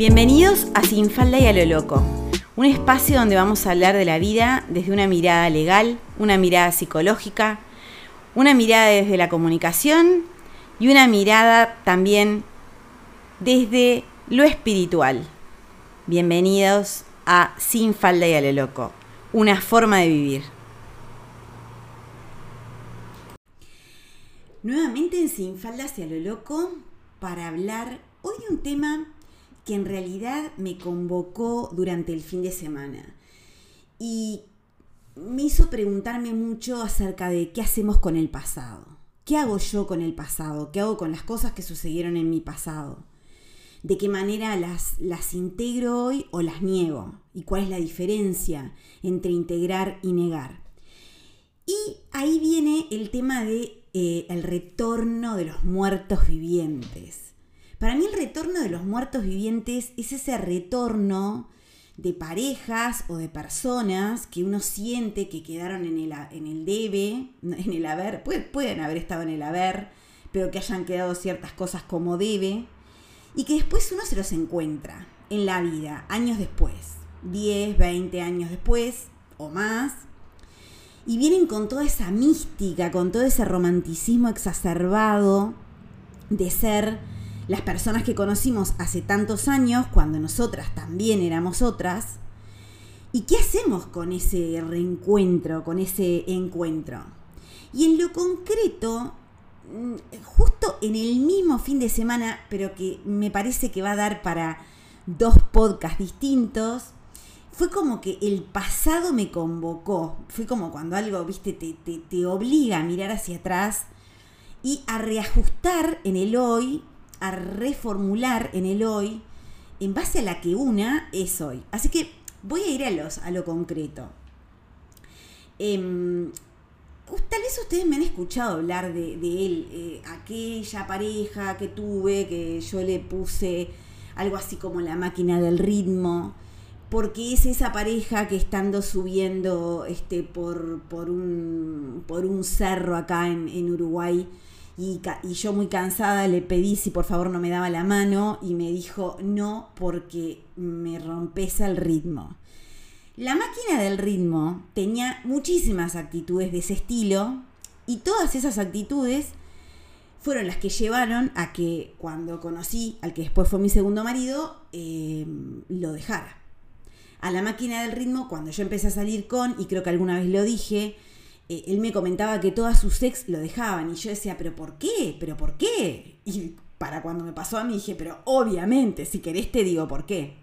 Bienvenidos a Sin Falda y a lo Loco, un espacio donde vamos a hablar de la vida desde una mirada legal, una mirada psicológica, una mirada desde la comunicación y una mirada también desde lo espiritual. Bienvenidos a Sin Falda y a lo Loco, una forma de vivir. Nuevamente en Sin Falda hacia lo Loco para hablar hoy de un tema que en realidad me convocó durante el fin de semana y me hizo preguntarme mucho acerca de qué hacemos con el pasado. ¿Qué hago yo con el pasado? ¿Qué hago con las cosas que sucedieron en mi pasado? ¿De qué manera las, las integro hoy o las niego? ¿Y cuál es la diferencia entre integrar y negar? Y ahí viene el tema de eh, el retorno de los muertos vivientes. Para mí el retorno de los muertos vivientes es ese retorno de parejas o de personas que uno siente que quedaron en el, en el debe, en el haber, pueden haber estado en el haber, pero que hayan quedado ciertas cosas como debe, y que después uno se los encuentra en la vida, años después, 10, 20 años después o más, y vienen con toda esa mística, con todo ese romanticismo exacerbado de ser las personas que conocimos hace tantos años, cuando nosotras también éramos otras, ¿y qué hacemos con ese reencuentro, con ese encuentro? Y en lo concreto, mm, justo en el mismo fin de semana, pero que me parece que va a dar para dos podcasts distintos, fue como que el pasado me convocó. Fue como cuando algo, viste, te, te obliga a mirar hacia atrás y a reajustar en el hoy a reformular en el hoy en base a la que una es hoy. Así que voy a ir a, los, a lo concreto. Em, tal vez ustedes me han escuchado hablar de, él, eh, aquella pareja que tuve, que yo le puse algo así como la máquina del ritmo, porque es esa pareja que estando subiendo este, por, por, un, por un cerro acá en, en Uruguay, y, yo muy cansada le pedí si por favor no me daba la mano y me dijo no porque me rompes el ritmo. La máquina del ritmo tenía muchísimas actitudes de ese estilo y todas esas actitudes fueron las que llevaron a que cuando conocí al que después fue mi segundo marido, eh, lo dejara. A la máquina del ritmo, cuando yo empecé a salir con, y creo que alguna vez lo dije, eh, él me comentaba que todas sus ex lo dejaban y yo decía, pero ¿por qué? ¿Pero por qué? Y para cuando me pasó a mí dije, pero obviamente, si querés te digo por qué.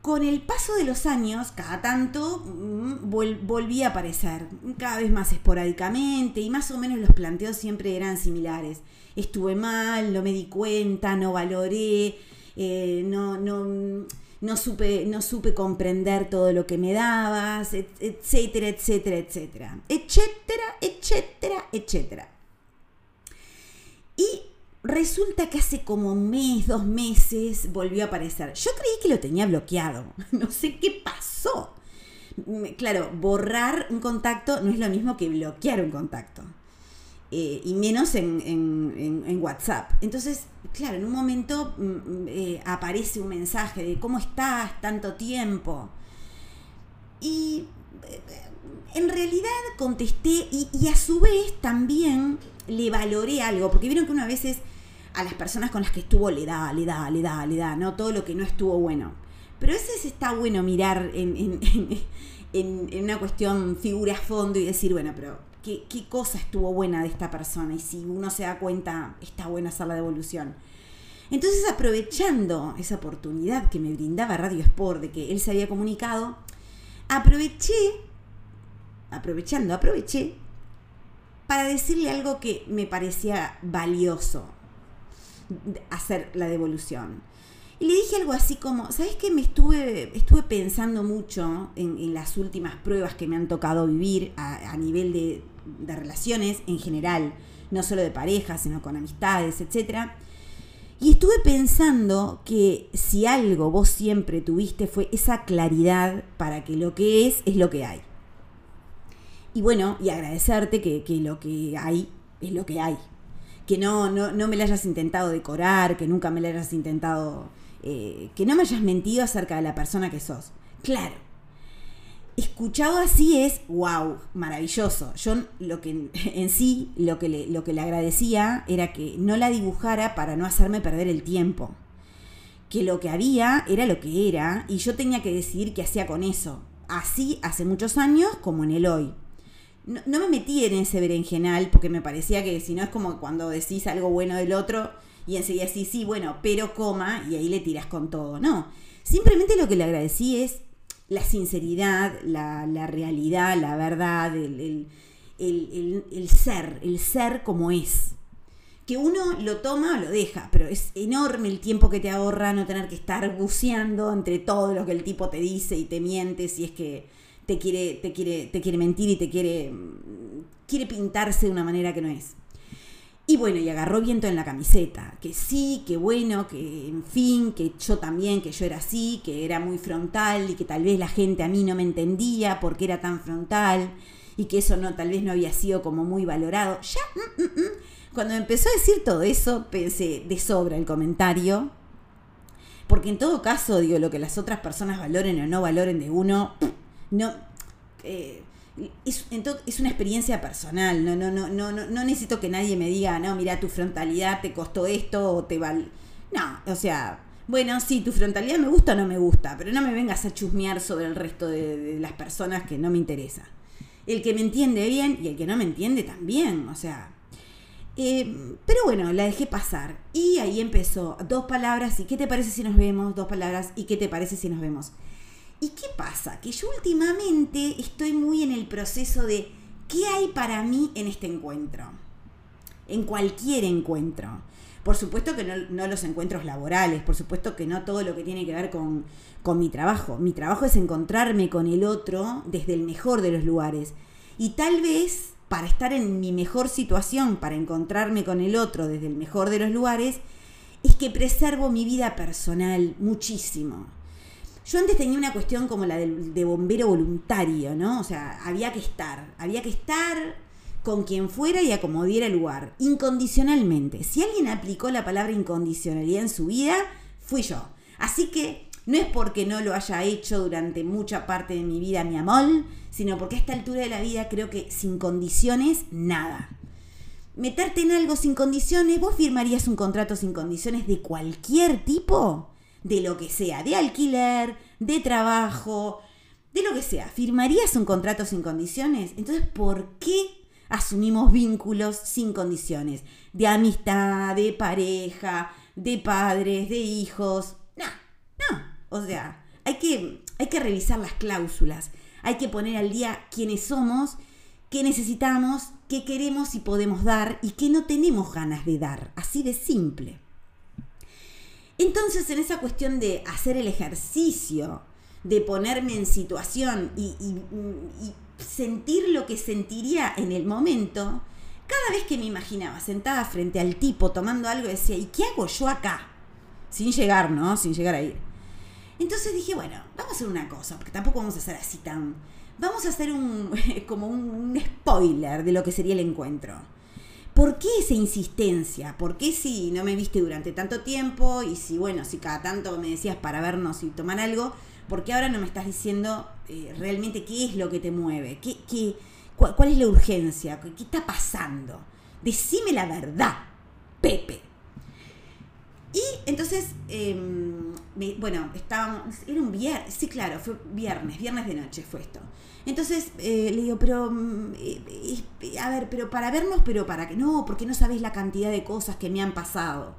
Con el paso de los años, cada tanto mm, volví a aparecer, cada vez más esporádicamente y más o menos los planteos siempre eran similares. Estuve mal, no me di cuenta, no valoré, eh, no, no, no supe, no supe comprender todo lo que me dabas, etcétera, etcétera, etcétera, etcétera, etcétera, etcétera. Y resulta que hace como un mes, dos meses volvió a aparecer. Yo creí que lo tenía bloqueado, no sé qué pasó. Claro, borrar un contacto no es lo mismo que bloquear un contacto. Eh, y menos en, WhatsApp. Entonces, claro, en un momento mm, mm, eh, aparece un mensaje de cómo estás, tanto tiempo. Y eh, en realidad contesté y, a su vez también le valoré algo, porque vieron que una veces a las personas con las que estuvo le da, le da, le da, le da, ¿no? Todo lo que no estuvo bueno. Pero a veces está bueno mirar en, en una cuestión figura a fondo y decir, bueno, pero qué, cosa estuvo buena de esta persona y si uno se da cuenta, está buena hacer la devolución. Entonces, aprovechando esa oportunidad que me brindaba Radio Sport de que él se había comunicado, aproveché, aprovechando, aproveché para decirle algo que me parecía valioso, hacer la devolución. Y le dije algo así como, ¿sabes qué? Me estuve, estuve pensando mucho en, las últimas pruebas que me han tocado vivir a nivel de, de relaciones en general, no solo de pareja, sino con amistades, etc. Y estuve pensando que si algo vos siempre tuviste fue esa claridad para que lo que es es lo que hay. Y bueno, y agradecerte que, lo que hay es lo que hay. Que no, no, no me lo hayas intentado decorar, que nunca me lo hayas intentado eh, que no me hayas mentido acerca de la persona que sos. Claro, escuchado así es, wow, maravilloso. Yo lo que en sí, lo que, le, lo que le agradecía era que no la dibujara para no hacerme perder el tiempo. Que lo que había era lo que era y yo tenía que decidir qué hacía con eso. Así hace muchos años como en el hoy. No, me metí en ese berenjenal porque me parecía que si no es como cuando decís algo bueno del otro y enseguida sí, sí, bueno, pero coma y ahí le tiras con todo. No, simplemente lo que le agradecí es la sinceridad, la, realidad, la verdad, el, ser, el ser como es. Que uno lo toma o lo deja, pero es enorme el tiempo que te ahorra no tener que estar buceando entre todo lo que el tipo te dice y te miente si es que te quiere, te quiere, te quiere mentir y te quiere, quiere pintarse de una manera que no es. Y bueno, y agarró viento en la camiseta, que sí, que bueno, que en fin, que yo también, que yo era así, que era muy frontal y que tal vez la gente a mí no me entendía porque era tan frontal y que eso no tal vez no había sido como muy valorado. Ya, mm, mm, mm. cuando empezó a decir todo eso, pensé de sobra el comentario, porque en todo caso, digo, lo que las otras personas valoren o no valoren de uno, no... Eh, es, es, una experiencia personal, no, no, no, no, no necesito que nadie me diga, no, mira, tu frontalidad te costó esto o te vale. No, o sea, bueno, sí, tu frontalidad me gusta o no me gusta, pero no me vengas a chusmear sobre el resto de, las personas que no me interesa. El que me entiende bien y el que no me entiende también, o sea. Eh, pero bueno, la dejé pasar. Y ahí empezó. Dos palabras y ¿qué te parece si nos vemos? Dos palabras y ¿qué te parece si nos vemos? ¿Y qué pasa? Que yo últimamente estoy muy en el proceso de qué hay para mí en este encuentro. En cualquier encuentro. Por supuesto que no, los encuentros laborales, por supuesto que no todo lo que tiene que ver con, con mi trabajo. Mi trabajo es encontrarme con el otro desde el mejor de los lugares. Y tal vez para estar en mi mejor situación, para encontrarme con el otro desde el mejor de los lugares, es que preservo mi vida personal muchísimo. Yo antes tenía una cuestión como la de, bombero voluntario, ¿no? O sea, había que estar, había que estar con quien fuera y a como diera lugar, incondicionalmente. Si alguien aplicó la palabra incondicionalidad en su vida, fui yo. Así que no es porque no lo haya hecho durante mucha parte de mi vida, mi amor, sino porque a esta altura de la vida creo que sin condiciones, nada. Meterte en algo sin condiciones, ¿vos firmarías un contrato sin condiciones de cualquier tipo? De lo que sea, de alquiler, de trabajo, de lo que sea. ¿Firmarías un contrato sin condiciones? Entonces, ¿por qué asumimos vínculos sin condiciones? De amistad, de pareja, de padres, de hijos. No, no. O sea, hay que, hay que revisar las cláusulas. Hay que poner al día quiénes somos, qué necesitamos, qué queremos y podemos dar y qué no tenemos ganas de dar. Así de simple. Entonces, en esa cuestión de hacer el ejercicio, de ponerme en situación y, sentir lo que sentiría en el momento, cada vez que me imaginaba sentada frente al tipo tomando algo, decía, ¿y qué hago yo acá? Sin llegar, ¿no? Sin llegar a ir. Entonces dije, bueno, vamos a hacer una cosa, porque tampoco vamos a hacer así tan... Vamos a hacer un, como un spoiler de lo que sería el encuentro. ¿Por qué esa insistencia? ¿Por qué si no me viste durante tanto tiempo y si, bueno, si cada tanto me decías para vernos y tomar algo, ¿por qué ahora no me estás diciendo eh, realmente qué es lo que te mueve? ¿Qué, qué, cuál, es la urgencia? ¿Qué, está pasando? Decime la verdad, Pepe. Y entonces, em, bueno, estábamos, era un viernes, sí, claro, fue viernes, viernes de noche fue esto. Entonces eh, le digo, pero, mm, eh, a ver, pero para vernos, pero para que no, porque no sabéis la cantidad de cosas que me han pasado.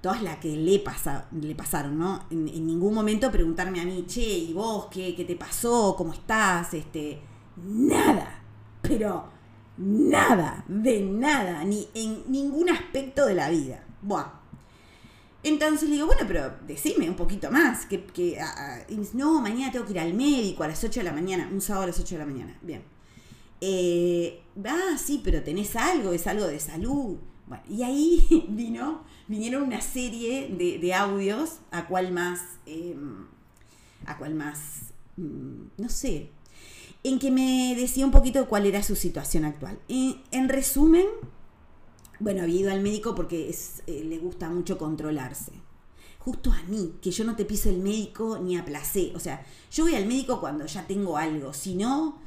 Todas las que le, pasa, le pasaron, ¿no? En, ningún momento preguntarme a mí, che, ¿y vos qué, qué te pasó? ¿Cómo estás? Este, nada, pero nada, de nada, ni en ningún aspecto de la vida. Buah, entonces le digo, bueno, pero decime un poquito más. Que, que no, mañana tengo que ir al médico a las 8 de la mañana, un sábado a las 8 de la mañana. Bien. Eh, ah, sí, pero tenés algo, es algo de salud. Bueno, y ahí vino, vinieron una serie de, audios, a cuál más, em, a cuál más, mm, no sé, en que me decía un poquito cuál era su situación actual. en resumen, bueno, había ido al médico porque eh, le gusta mucho controlarse. justo a mí, que yo no te piso el médico ni a placer. O sea, yo voy al médico cuando ya tengo algo, si no,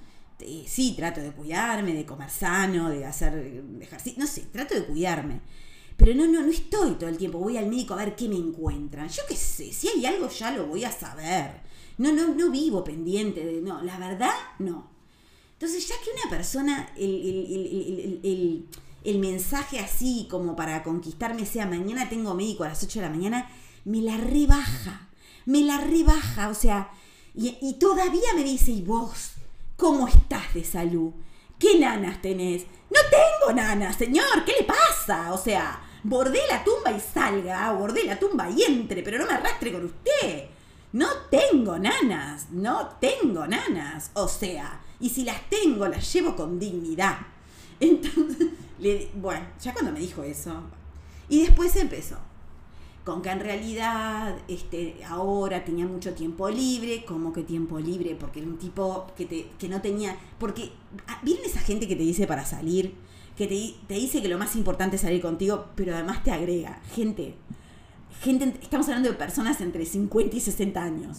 sí, trato de cuidarme, de comer sano, de hacer ejercicio, no sé, trato de cuidarme. Pero no, no, no estoy todo el tiempo, voy al médico a ver qué me encuentran. Yo qué sé, si hay algo ya lo voy a saber. No, no, no vivo pendiente de, no, la verdad, no. Entonces, ya que una persona, mensaje así como para conquistarme sea, mañana tengo médico a las 8 de la mañana, me la rebaja, me la rebaja, o sea, y, y todavía me dice, ¿y vos? ¿Cómo estás de salud? ¿Qué nanas tenés? No tengo nanas, señor, ¿qué le pasa? O sea, bordé la tumba y salga, bordé la tumba y entre, pero no me arrastre con usted. No tengo nanas, no tengo nanas. O sea, y si las tengo, las llevo con dignidad. Entonces, le, bueno, ya cuando me dijo eso. Y después empezó. Con que en realidad este, ahora tenía mucho tiempo libre, como que tiempo libre, porque era un tipo que, te, que no tenía, porque ah, viene esa gente que te dice para salir, que te, te, dice que lo más importante es salir contigo, pero además te agrega, gente, gente, estamos hablando de personas entre 50 y 60 años,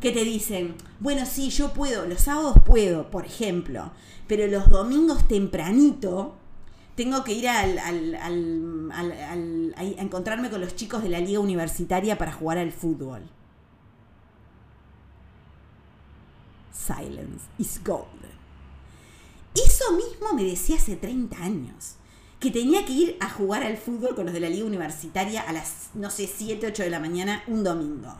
que te dicen, bueno, sí, yo puedo, los sábados puedo, por ejemplo, pero los domingos tempranito, tengo que ir al, a encontrarme con los chicos de la liga universitaria para jugar al fútbol. Silence is golden. Eso mismo me decía hace 30 años. Que tenía que ir a jugar al fútbol con los de la liga universitaria a las, no sé, 7, 8 de la mañana un domingo.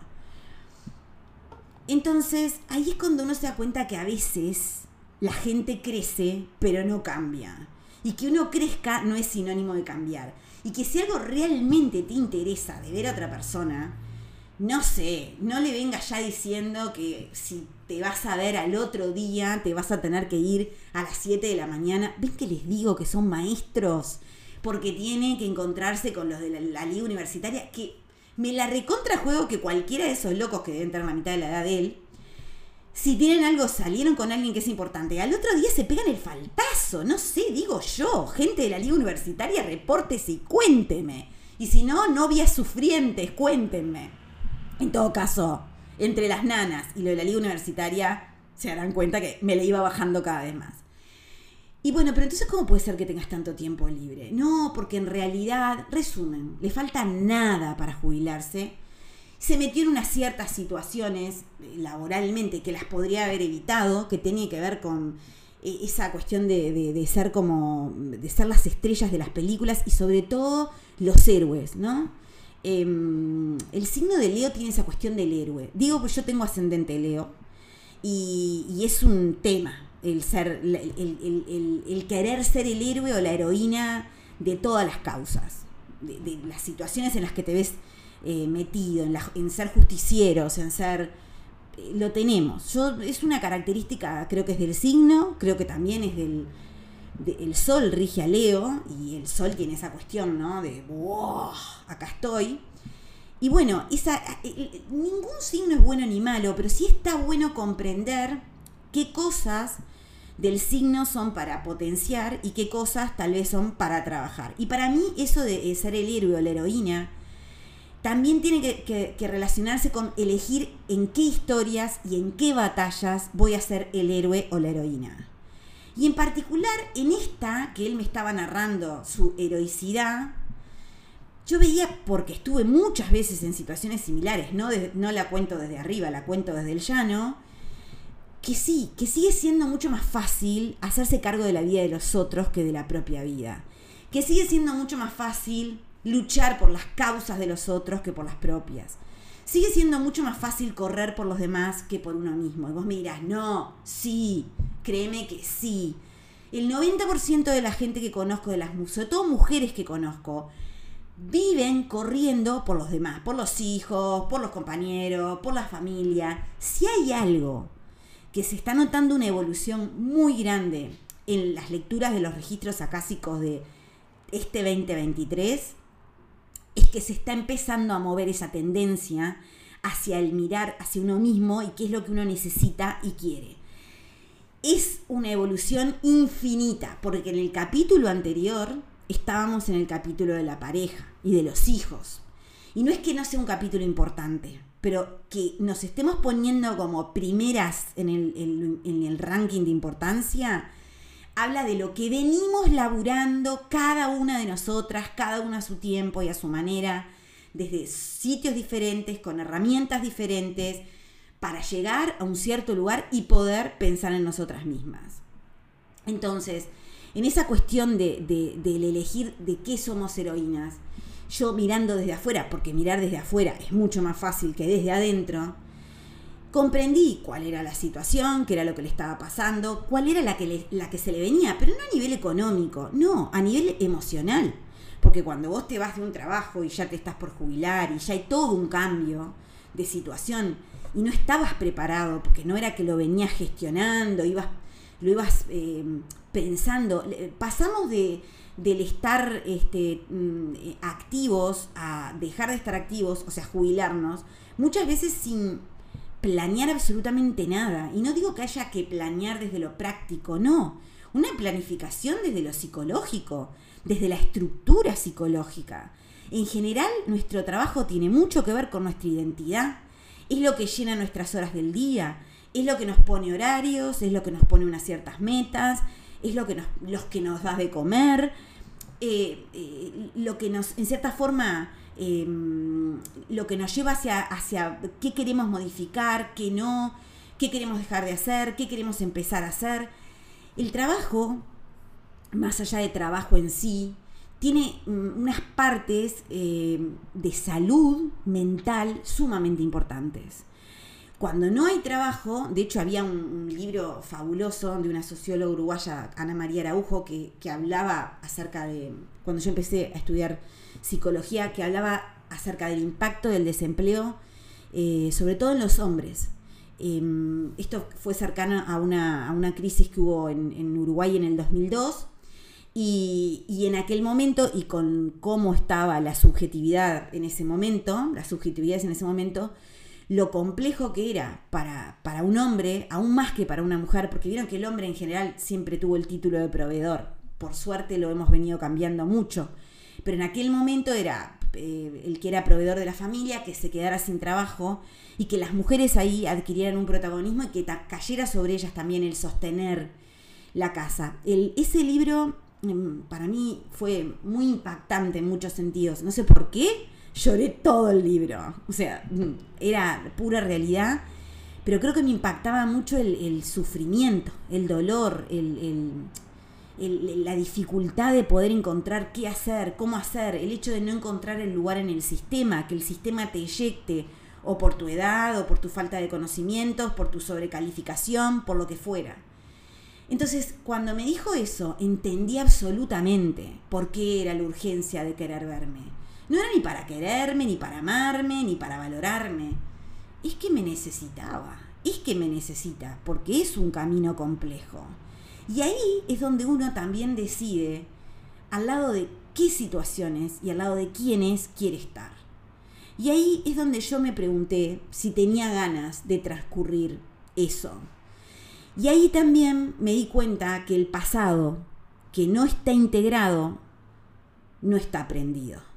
Entonces, ahí es cuando uno se da cuenta que a veces la gente crece, pero no cambia y que uno crezca no es sinónimo de cambiar. Y que si algo realmente te interesa de ver a otra persona, no sé, no le vengas ya diciendo que si te vas a ver al otro día, te vas a tener que ir a las 7 de la mañana. ¿Ven que les digo que son maestros? Porque tienen que encontrarse con los de la, la liga universitaria, que me la recontra juego que cualquiera de esos locos que deben tener la mitad de la edad de él, si tienen algo, salieron con alguien que es importante, al otro día se pegan el faltazo, no sé, digo yo, gente de la liga universitaria, repórtese y cuénteme. Y si no, novias sufrientes, cuéntenme. En todo caso, entre las nanas y lo de la liga universitaria, se darán cuenta que me le iba bajando cada vez más. Y bueno, pero entonces, ¿cómo puede ser que tengas tanto tiempo libre? No, porque en realidad, resumen, le falta nada para jubilarse se metió en unas ciertas situaciones eh, laboralmente que las podría haber evitado, que tenía que ver con eh, esa cuestión de, ser como, de ser las estrellas de las películas y sobre todo los héroes, ¿no? Em, el signo de Leo tiene esa cuestión del héroe. Digo, pues yo tengo ascendente Leo y, es un tema el ser, el, querer ser el héroe o la heroína de todas las causas, de las situaciones en las que te ves eh, metido, en, ser justicieros, en ser... Eh, lo tenemos. Yo, es una característica, creo que es del signo, creo que también es del... el sol rige a Leo y el sol tiene esa cuestión, ¿no? De, wow, acá estoy. Y bueno, esa, eh, ningún signo es bueno ni malo, pero sí está bueno comprender qué cosas del signo son para potenciar y qué cosas tal vez son para trabajar. Y para mí eso de ser el héroe o la heroína también tiene que, relacionarse con elegir en qué historias y en qué batallas voy a ser el héroe o la heroína. Y en particular en esta, que él me estaba narrando su heroicidad, yo veía, porque estuve muchas veces en situaciones similares, no, no la cuento desde arriba, la cuento desde el llano, que sí, que sigue siendo mucho más fácil hacerse cargo de la vida de los otros que de la propia vida. Que sigue siendo mucho más fácil luchar por las causas de los otros que por las propias. Sigue siendo mucho más fácil correr por los demás que por uno mismo. Y vos me dirás, no, sí, créeme que sí. El 90% de la gente que conozco, de las sobre todo mujeres que conozco, viven corriendo por los demás, por los hijos, por los compañeros, por la familia. Si hay algo que se está notando una evolución muy grande en las lecturas de los registros acásicos de este 2023, es que se está empezando a mover esa tendencia hacia el mirar hacia uno mismo y qué es lo que uno necesita y quiere. Es una evolución infinita, porque en el capítulo anterior estábamos en el capítulo de la pareja y de los hijos. Y no es que no sea un capítulo importante, pero que nos estemos poniendo como primeras en el, el ranking de importancia, habla de lo que venimos laburando cada una de nosotras, cada una a su tiempo y a su manera, desde sitios diferentes, con herramientas diferentes, para llegar a un cierto lugar y poder pensar en nosotras mismas. Entonces, en esa cuestión de, del elegir de qué somos heroínas, yo mirando desde afuera, porque mirar desde afuera es mucho más fácil que desde adentro, comprendí cuál era la situación, qué era lo que le estaba pasando, cuál era la que, la que se le venía, pero no a nivel económico, no, a nivel emocional. Porque cuando vos te vas de un trabajo y ya te estás por jubilar y ya hay todo un cambio de situación y no estabas preparado, porque no era que lo venías gestionando, ibas, lo ibas eh, pensando, pasamos de, del estar este, mm, activos a dejar de estar activos, o sea, jubilarnos, muchas veces sin planear absolutamente nada. Y no digo que haya que planear desde lo práctico, no. Una planificación desde lo psicológico, desde la estructura psicológica. En general, nuestro trabajo tiene mucho que ver con nuestra identidad. Es lo que llena nuestras horas del día, es lo que nos pone horarios, es lo que nos pone unas ciertas metas, es lo que nos, los que nos da de comer, eh, eh, lo que nos, en cierta forma, Em, lo que nos lleva hacia, hacia qué queremos modificar, qué no, qué queremos dejar de hacer, qué queremos empezar a hacer. El trabajo, más allá de trabajo en sí, tiene mm, unas partes em, de salud mental sumamente importantes. Cuando no hay trabajo, de hecho había un, libro fabuloso de una socióloga uruguaya, Ana María Araujo, que, que hablaba acerca de, cuando yo empecé a estudiar psicología que hablaba acerca del impacto del desempleo, eh, sobre todo en los hombres. Em, esto fue cercano a una, crisis que hubo en, Uruguay en el 2002 y, y, en aquel momento y con cómo estaba la subjetividad en ese momento, las subjetividades en ese momento, lo complejo que era para, para un hombre, aún más que para una mujer, porque vieron que el hombre en general siempre tuvo el título de proveedor. Por suerte lo hemos venido cambiando mucho pero en aquel momento era eh, el que era proveedor de la familia, que se quedara sin trabajo y que las mujeres ahí adquirieran un protagonismo y que cayera sobre ellas también el sostener la casa. Ese libro mm, para mí fue muy impactante en muchos sentidos. No sé por qué, lloré todo el libro. O sea, mm, era pura realidad, pero creo que me impactaba mucho el, sufrimiento, el dolor, el la dificultad de poder encontrar qué hacer, cómo hacer, el hecho de no encontrar el lugar en el sistema, que el sistema te eyecte, o por tu edad, o por tu falta de conocimientos, por tu sobrecalificación, por lo que fuera. Entonces, cuando me dijo eso, entendí absolutamente por qué era la urgencia de querer verme. No era ni para quererme, ni para amarme, ni para valorarme. Es que me necesitaba, es que me necesita, porque es un camino complejo. Y ahí es donde uno también decide al lado de qué situaciones y al lado de quiénes quiere estar. Y ahí es donde yo me pregunté si tenía ganas de transcurrir eso. Y ahí también me di cuenta que el pasado que no está integrado no está aprendido.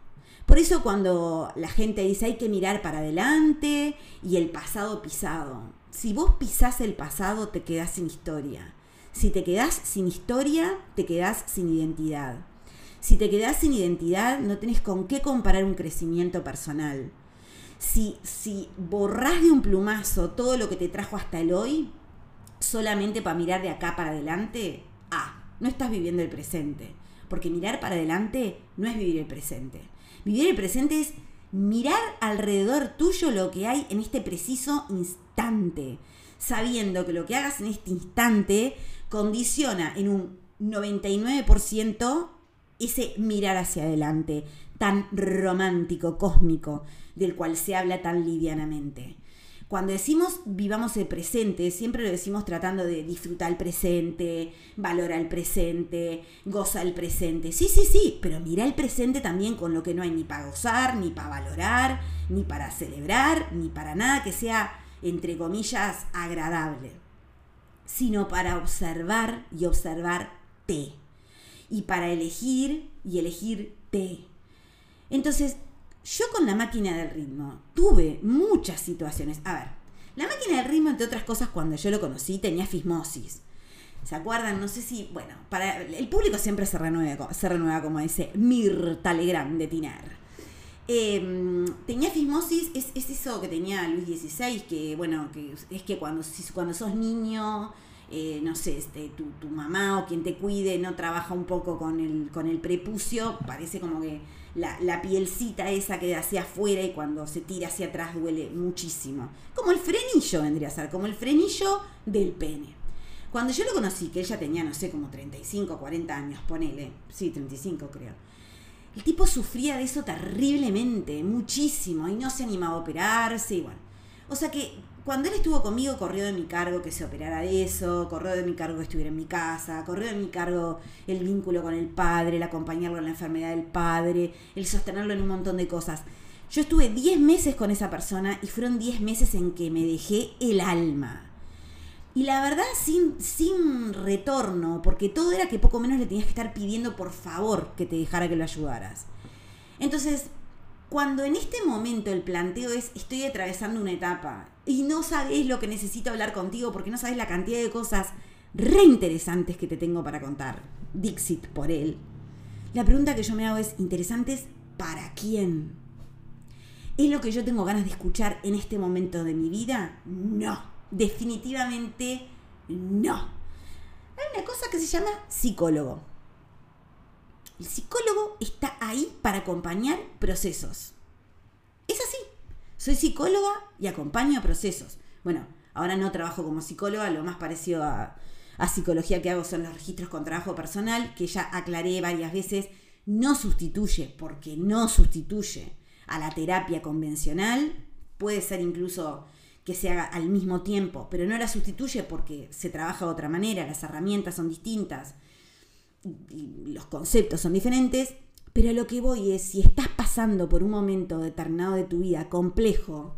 Por eso cuando la gente dice hay que mirar para adelante y el pasado pisado, si vos pisás el pasado te quedás sin historia. Si te quedás sin historia, te quedás sin identidad. Si te quedás sin identidad, no tenés con qué comparar un crecimiento personal. Si, si borrás de un plumazo todo lo que te trajo hasta el hoy, solamente para mirar de acá para adelante, ah, no estás viviendo el presente. Porque mirar para adelante no es vivir el presente. Vivir el presente es mirar alrededor tuyo lo que hay en este preciso instante, sabiendo que lo que hagas en este instante condiciona en un 99% ese mirar hacia adelante tan romántico, cósmico, del cual se habla tan livianamente. Cuando decimos vivamos el presente, siempre lo decimos tratando de disfrutar el presente, valorar el presente, goza el presente. Sí, sí, sí, pero mira el presente también con lo que no hay ni para gozar, ni para valorar, ni para celebrar, ni para nada que sea, entre comillas, agradable sino para observar y observarte. Y para elegir y elegirte. Entonces, yo con la máquina del ritmo tuve muchas situaciones. A ver, la máquina del ritmo, entre otras cosas, cuando yo lo conocí, tenía fismosis. ¿Se acuerdan? No sé si, bueno, para el público siempre se renueva, se renueva como dice Mirta Legrand de Tinar. Em, tenía fismosis, es, eso que tenía Luis XVI, que bueno, que es que cuando, cuando sos niño, eh, no sé, este, tu, tu, mamá o quien te cuide no trabaja un poco con el, con el prepucio, parece como que la, la pielcita esa queda hacia afuera y cuando se tira hacia atrás duele muchísimo. Como el frenillo vendría a ser, como el frenillo del pene. Cuando yo lo conocí, que ella tenía, no sé, como 35, 40 años, ponele, sí, 35 creo. El tipo sufría de eso terriblemente, muchísimo, y no se animaba a operarse, y bueno. O sea que cuando él estuvo conmigo, corrió de mi cargo que se operara de eso, corrió de mi cargo que estuviera en mi casa, corrió de mi cargo el vínculo con el padre, el acompañarlo en la enfermedad del padre, el sostenerlo en un montón de cosas. Yo estuve 10 meses con esa persona y fueron 10 meses en que me dejé el alma. Y la verdad, sin, sin retorno, porque todo era que poco menos le tenías que estar pidiendo por favor que te dejara que lo ayudaras. Entonces, cuando en este momento el planteo es estoy atravesando una etapa y no sabes lo que necesito hablar contigo porque no sabes la cantidad de cosas re interesantes que te tengo para contar, Dixit por él, la pregunta que yo me hago es, ¿interesantes para quién? ¿Es lo que yo tengo ganas de escuchar en este momento de mi vida? No, definitivamente no. Hay una cosa que se llama psicólogo. El psicólogo está ahí para acompañar procesos. Es así. Soy psicóloga y acompaño procesos. Bueno, ahora no trabajo como psicóloga, lo más parecido a, psicología que hago son los registros con trabajo personal, que ya aclaré varias veces, no sustituye, porque no sustituye a la terapia convencional, puede ser incluso que se haga al mismo tiempo, pero no la sustituye porque se trabaja de otra manera, las herramientas son distintas, los conceptos son diferentes, pero lo que voy es, si estás pasando por un momento determinado de tu vida complejo,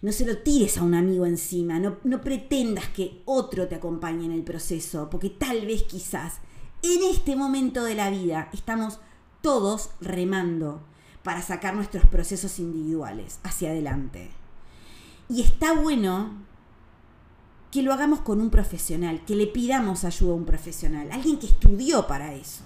no se lo tires a un amigo encima, no, no pretendas que otro te acompañe en el proceso, porque tal vez quizás en este momento de la vida estamos todos remando para sacar nuestros procesos individuales hacia adelante. Y está bueno que lo hagamos con un profesional, que le pidamos ayuda a un profesional, alguien que estudió para eso,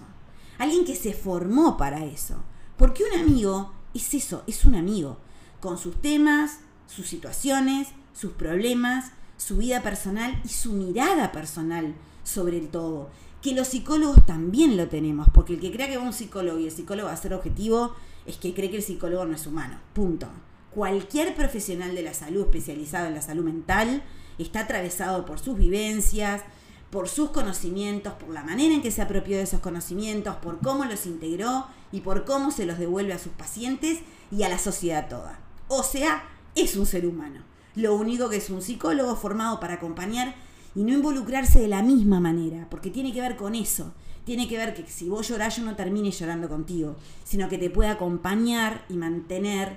alguien que se formó para eso. Porque un amigo es eso, es un amigo, con sus temas, sus situaciones, sus problemas, su vida personal y su mirada personal sobre el todo. Que los psicólogos también lo tenemos, porque el que crea que va un psicólogo y el psicólogo va a ser objetivo es que cree que el psicólogo no es humano. Punto. Cualquier profesional de la salud especializado en la salud mental está atravesado por sus vivencias, por sus conocimientos, por la manera en que se apropió de esos conocimientos, por cómo los integró y por cómo se los devuelve a sus pacientes y a la sociedad toda. O sea, es un ser humano. Lo único que es un psicólogo formado para acompañar y no involucrarse de la misma manera, porque tiene que ver con eso. Tiene que ver que si vos llorás yo no termine llorando contigo, sino que te pueda acompañar y mantener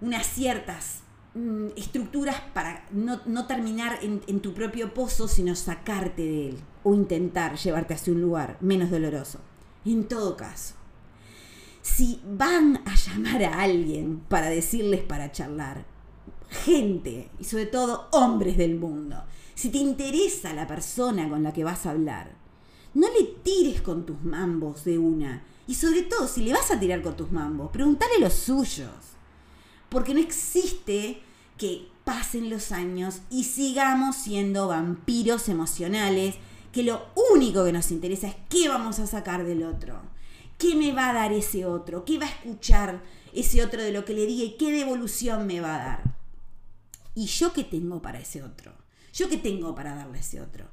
unas ciertas Mm, estructuras para no, terminar en, en, tu propio pozo, sino sacarte de él o intentar llevarte hacia un lugar menos doloroso. En todo caso, si van a llamar a alguien para decirles para charlar, gente y sobre todo hombres del mundo, si te interesa la persona con la que vas a hablar, no le tires con tus mambos de una. Y sobre todo, si le vas a tirar con tus mambos, pregúntale los suyos porque no existe que pasen los años y sigamos siendo vampiros emocionales, que lo único que nos interesa es qué vamos a sacar del otro, qué me va a dar ese otro, qué va a escuchar ese otro de lo que le diga y qué devolución me va a dar. ¿Y yo qué tengo para ese otro? ¿Yo qué tengo para darle a ese otro?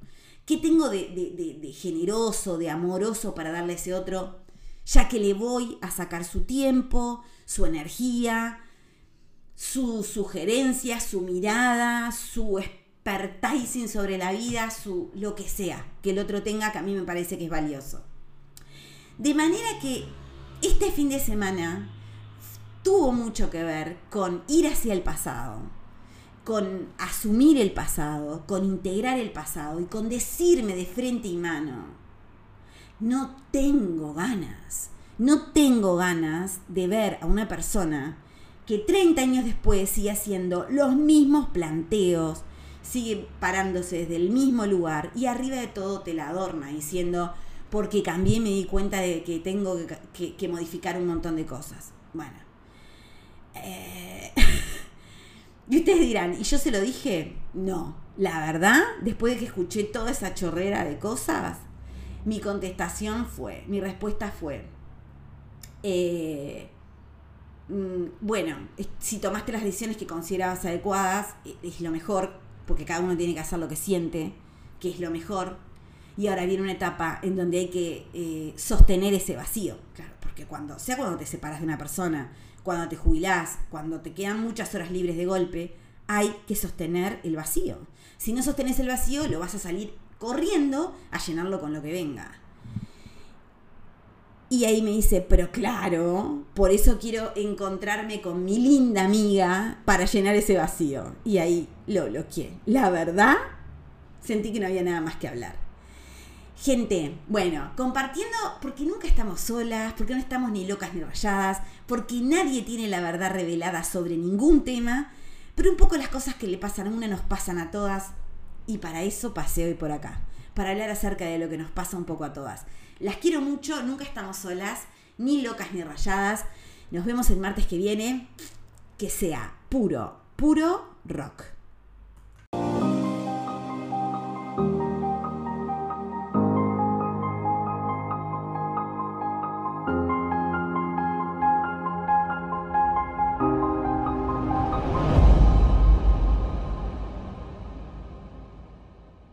¿Qué tengo de, de generoso, de amoroso para darle a ese otro? Ya que le voy a sacar su tiempo, su energía, su sugerencia, su mirada, su expertising sobre la vida, su lo que sea que el otro tenga que a mí me parece que es valioso. De manera que este fin de semana tuvo mucho que ver con ir hacia el pasado, con asumir el pasado, con integrar el pasado y con decirme de frente y mano, no tengo ganas No tengo ganas de ver a una persona que 30 años después sigue haciendo los mismos planteos, sigue parándose desde el mismo lugar y arriba de todo te la adorna diciendo, porque cambié me di cuenta de que tengo que, modificar un montón de cosas. Bueno. Eh, y ustedes dirán, ¿y yo se lo dije? No. La verdad, después de que escuché toda esa chorrera de cosas, mi contestación fue, mi respuesta fue, eh, bueno, si tomaste las decisiones que considerabas adecuadas, e, es lo mejor, porque cada uno tiene que hacer lo que siente, que es lo mejor. Y ahora viene una etapa en donde hay que eh, sostener ese vacío, claro, porque cuando, sea cuando te separas de una persona, cuando te jubilás, cuando te quedan muchas horas libres de golpe, hay que sostener el vacío. Si no sostenes el vacío, lo vas a salir corriendo a llenarlo con lo que venga. Y ahí me dice, pero claro, por eso quiero encontrarme con mi linda amiga para llenar ese vacío. Y ahí lo bloqueé. La verdad, sentí que no había nada más que hablar. Gente, bueno, compartiendo, porque nunca estamos solas, porque no estamos ni locas ni rayadas, porque nadie tiene la verdad revelada sobre ningún tema, pero un poco las cosas que le pasan a una nos pasan a todas, y para eso paseo hoy por acá, para hablar acerca de lo que nos pasa un poco a todas. Las quiero mucho, nunca estamos solas, ni locas ni rayadas. Nos vemos el martes que viene. Que sea puro, puro rock.